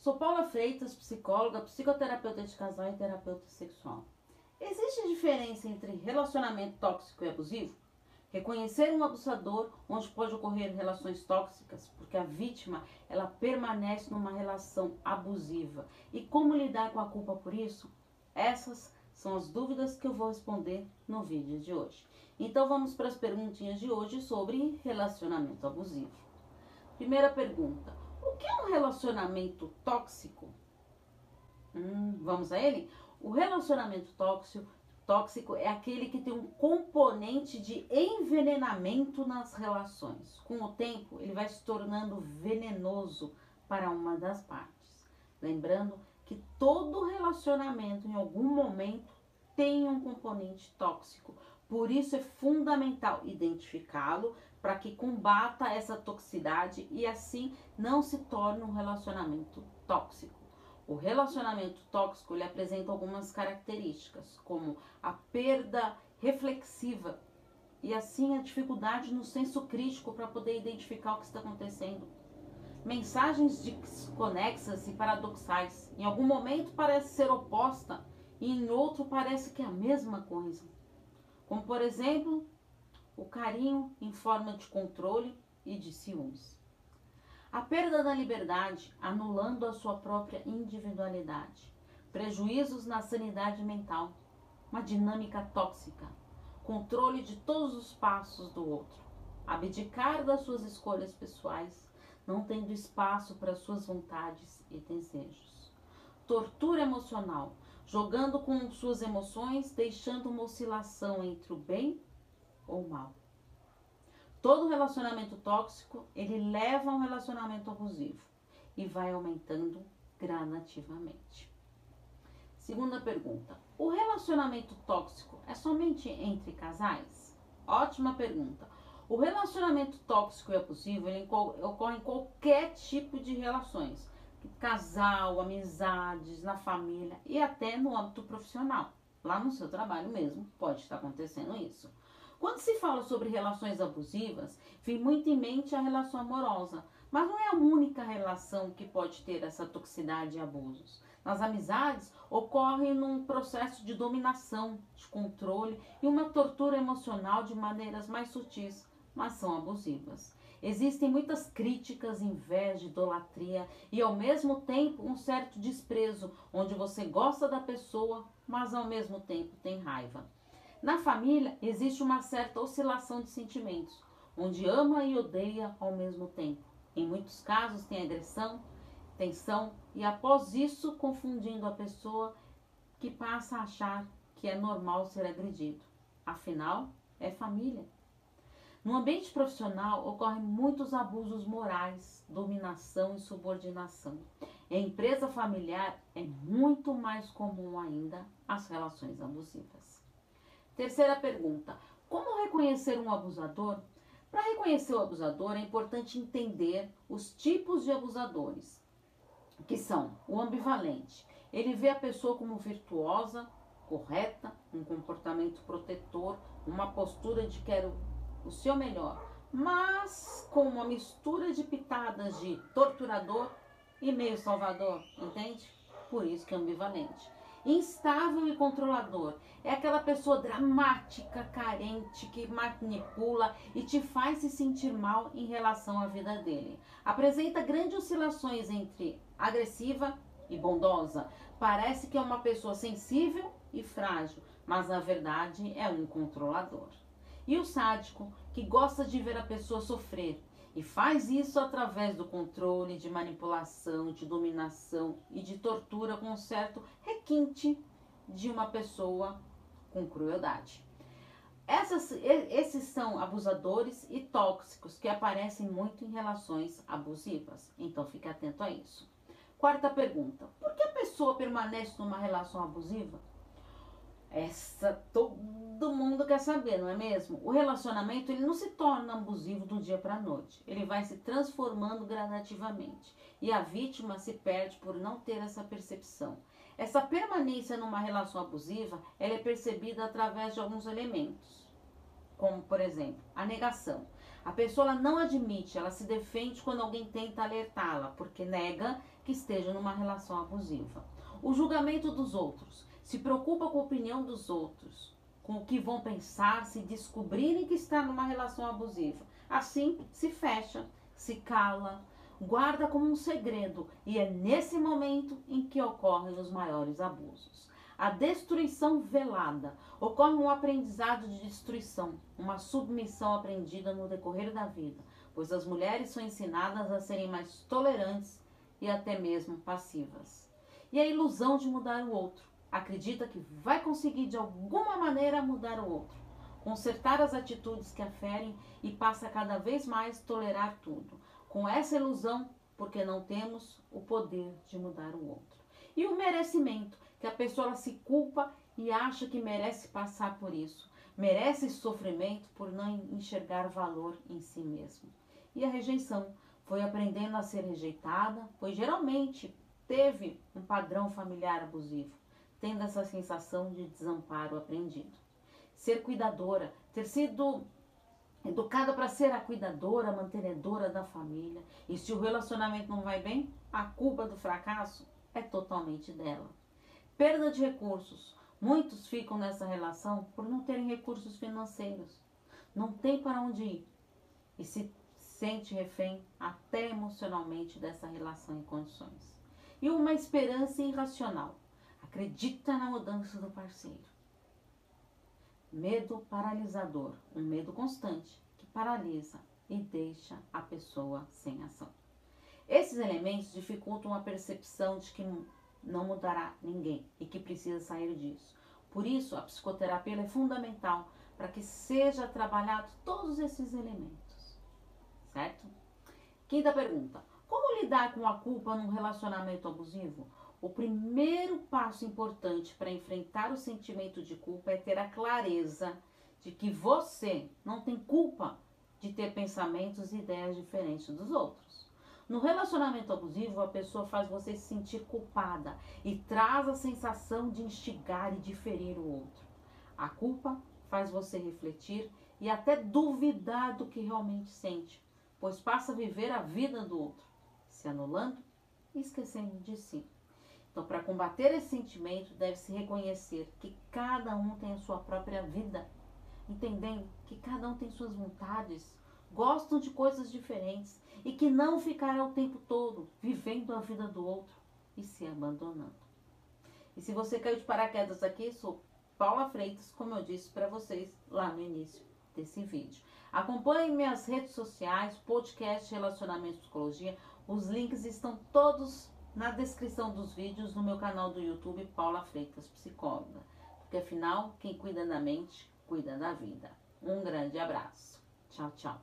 Sou Paula Freitas, psicóloga, psicoterapeuta de casal e terapeuta sexual. Existe diferença entre relacionamento tóxico e abusivo? Reconhecer um abusador onde pode ocorrer relações tóxicas, porque a vítima ela permanece numa relação abusiva. E como lidar com a culpa por isso? Essas são as dúvidas que eu vou responder no vídeo de hoje. Então vamos para as perguntinhas de hoje sobre relacionamento abusivo. Primeira pergunta: o que é um relacionamento tóxico? Hum, vamos a ele? O relacionamento tóxico tóxico é aquele que tem um componente de envenenamento nas relações. Com o tempo, ele vai se tornando venenoso para uma das partes. Lembrando que todo relacionamento, em algum momento, tem um componente tóxico. Por isso é fundamental identificá-lo para que combata essa toxicidade e assim não se torne um relacionamento tóxico. O relacionamento tóxico ele apresenta algumas características, como a perda reflexiva e assim a dificuldade no senso crítico para poder identificar o que está acontecendo. Mensagens desconexas e paradoxais. Em algum momento parece ser oposta e em outro parece que é a mesma coisa. Como por exemplo, o carinho em forma de controle e de ciúmes. A perda da liberdade, anulando a sua própria individualidade. Prejuízos na sanidade mental. Uma dinâmica tóxica. Controle de todos os passos do outro. Abdicar das suas escolhas pessoais, não tendo espaço para suas vontades e desejos. Tortura emocional, jogando com suas emoções, deixando uma oscilação entre o bem ou o mal. Todo relacionamento tóxico, ele leva a um relacionamento abusivo e vai aumentando gradativamente. Segunda pergunta: o relacionamento tóxico é somente entre casais? Ótima pergunta. O relacionamento tóxico e abusivo ele ocorre em qualquer tipo de relações, casal, amizades, na família e até no âmbito profissional. Lá no seu trabalho mesmo pode estar acontecendo isso. Quando se fala sobre relações abusivas, vem muito em mente a relação amorosa, mas não é a única relação que pode ter essa toxicidade e abusos. Nas amizades, ocorre num processo de dominação, de controle e uma tortura emocional de maneiras mais sutis, mas são abusivas. Existem muitas críticas, inveja, idolatria e ao mesmo tempo um certo desprezo, onde você gosta da pessoa, mas ao mesmo tempo tem raiva. Na família existe uma certa oscilação de sentimentos, onde ama e odeia ao mesmo tempo. Em muitos casos tem agressão, tensão e após isso confundindo a pessoa que passa a achar que é normal ser agredido. Afinal, é família. No ambiente profissional ocorrem muitos abusos morais, dominação e subordinação. Em empresa familiar é muito mais comum ainda as relações abusivas. Terceira pergunta: como reconhecer um abusador? Para reconhecer o abusador, é importante entender os tipos de abusadores, que são o ambivalente. Ele vê a pessoa como virtuosa, correta, um comportamento protetor, uma postura de quero o seu melhor, mas com uma mistura de pitadas de torturador e meio salvador, entende? Por isso que é ambivalente. Instável e controlador. É aquela pessoa dramática, carente, que manipula e te faz se sentir mal em relação à vida dele. Apresenta grandes oscilações entre agressiva e bondosa. Parece que é uma pessoa sensível e frágil, mas na verdade é um controlador. E o sádico, que gosta de ver a pessoa sofrer e faz isso através do controle, de manipulação, de dominação e de tortura com um certo requinte de uma pessoa com crueldade. Essas, esses são abusadores e tóxicos que aparecem muito em relações abusivas. Então fique atento a isso. Quarta pergunta: por que a pessoa permanece numa relação abusiva? Essa todo mundo quer saber, não é mesmo? O relacionamento ele não se torna abusivo do dia para a noite. Ele vai se transformando gradativamente e a vítima se perde por não ter essa percepção. Essa permanência numa relação abusiva, ela é percebida através de alguns elementos, como por exemplo, a negação. A pessoa não admite, ela se defende quando alguém tenta alertá-la, porque nega que esteja numa relação abusiva. O julgamento dos outros. Se preocupa com a opinião dos outros, com o que vão pensar se descobrirem que está numa relação abusiva. Assim, se fecha, se cala, guarda como um segredo, e é nesse momento em que ocorrem os maiores abusos. A destruição velada ocorre um aprendizado de destruição, uma submissão aprendida no decorrer da vida, pois as mulheres são ensinadas a serem mais tolerantes e até mesmo passivas. E a ilusão de mudar o outro, acredita que vai conseguir de alguma maneira mudar o outro, consertar as atitudes que aferem e passa cada vez mais tolerar tudo. Com essa ilusão, porque não temos o poder de mudar o outro. E o merecimento, que a pessoa se culpa e acha que merece passar por isso, merece sofrimento por não enxergar valor em si mesmo. E a rejeição, foi aprendendo a ser rejeitada, pois geralmente teve um padrão familiar abusivo tendo essa sensação de desamparo aprendido. Ser cuidadora, ter sido educada para ser a cuidadora, mantenedora da família. E se o relacionamento não vai bem, a culpa do fracasso é totalmente dela. Perda de recursos. Muitos ficam nessa relação por não terem recursos financeiros. Não tem para onde ir. E se sente refém até emocionalmente dessa relação em condições. E uma esperança irracional acredita na mudança do parceiro. Medo paralisador, um medo constante que paralisa e deixa a pessoa sem ação. Esses elementos dificultam a percepção de que não mudará ninguém e que precisa sair disso. Por isso, a psicoterapia é fundamental para que seja trabalhado todos esses elementos. Certo? Quinta pergunta: Como lidar com a culpa num relacionamento abusivo? O primeiro passo importante para enfrentar o sentimento de culpa é ter a clareza de que você não tem culpa de ter pensamentos e ideias diferentes dos outros. No relacionamento abusivo, a pessoa faz você se sentir culpada e traz a sensação de instigar e de ferir o outro. A culpa faz você refletir e até duvidar do que realmente sente, pois passa a viver a vida do outro, se anulando e esquecendo de si. Então, para combater esse sentimento, deve-se reconhecer que cada um tem a sua própria vida, entendendo que cada um tem suas vontades, gostam de coisas diferentes e que não ficará o tempo todo vivendo a vida do outro e se abandonando. E se você caiu de paraquedas aqui, sou Paula Freitas, como eu disse para vocês lá no início desse vídeo. Acompanhe minhas redes sociais, podcast Relacionamento Psicologia. Os links estão todos na descrição dos vídeos no meu canal do YouTube Paula Freitas Psicóloga. Porque afinal, quem cuida da mente, cuida da vida. Um grande abraço. Tchau, tchau.